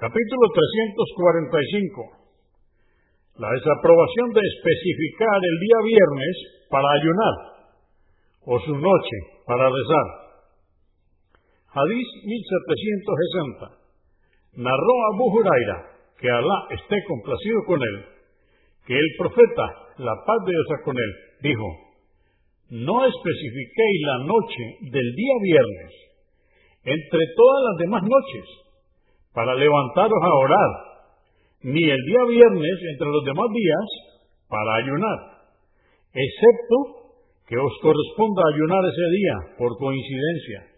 Capítulo 345. La desaprobación de especificar el día viernes para ayunar o su noche para rezar. Hadís 1760. Narró Abu Huraira, que Alá esté complacido con él, que el profeta, la paz de Dios con él, dijo, no especifiquéis la noche del día viernes entre todas las demás noches para levantaros a orar, ni el día viernes entre los demás días para ayunar, excepto que os corresponda ayunar ese día por coincidencia.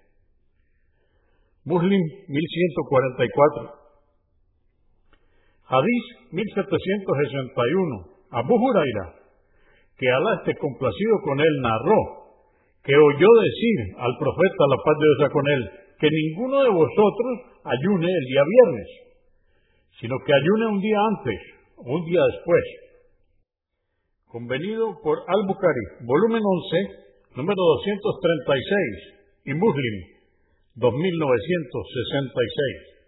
Muslim 1144. Hadís 1761. Abu Huraira, que Alá esté complacido con él, narró que oyó decir al profeta, la paz de Dios con él, que ninguno de vosotros ayune el día viernes, sino que ayune un día antes o un día después. Convenido por Al-Bukhari, volumen 11, número 236, y Muslim, 2966.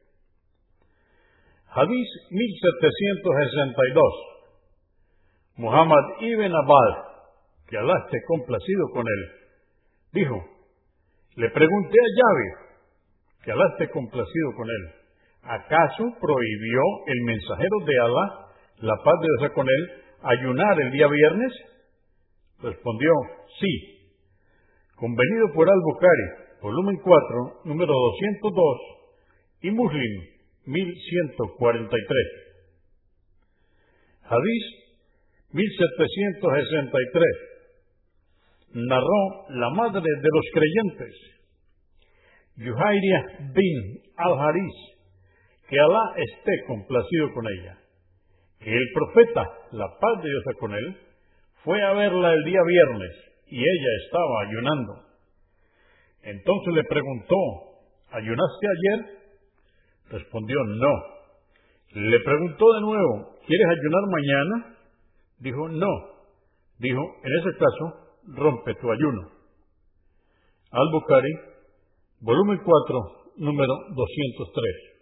Hadís 1762. Muhammad ibn Abad, que Alá esté complacido con él, dijo, le pregunté a Yahweh, que Alá esté complacido con él. ¿Acaso prohibió el mensajero de Alá, la paz de Dios con él, ayunar el día viernes? Respondió, sí. Convenido por Al-Bukhari, volumen 4, número 202, y Muslim, 1143. Hadís 1763. Narró la madre de los creyentes, Yuhairia bin al-Haris, que Alá esté complacido con ella, que el profeta, la paz de Dios con él, fue a verla el día viernes y ella estaba ayunando. Entonces le preguntó, ¿ayunaste ayer? Respondió, no. Le preguntó de nuevo, ¿quieres ayunar mañana? Dijo, no. Dijo, en ese caso, rompe tu ayuno. Al-Bukhari volumen 4, número 203.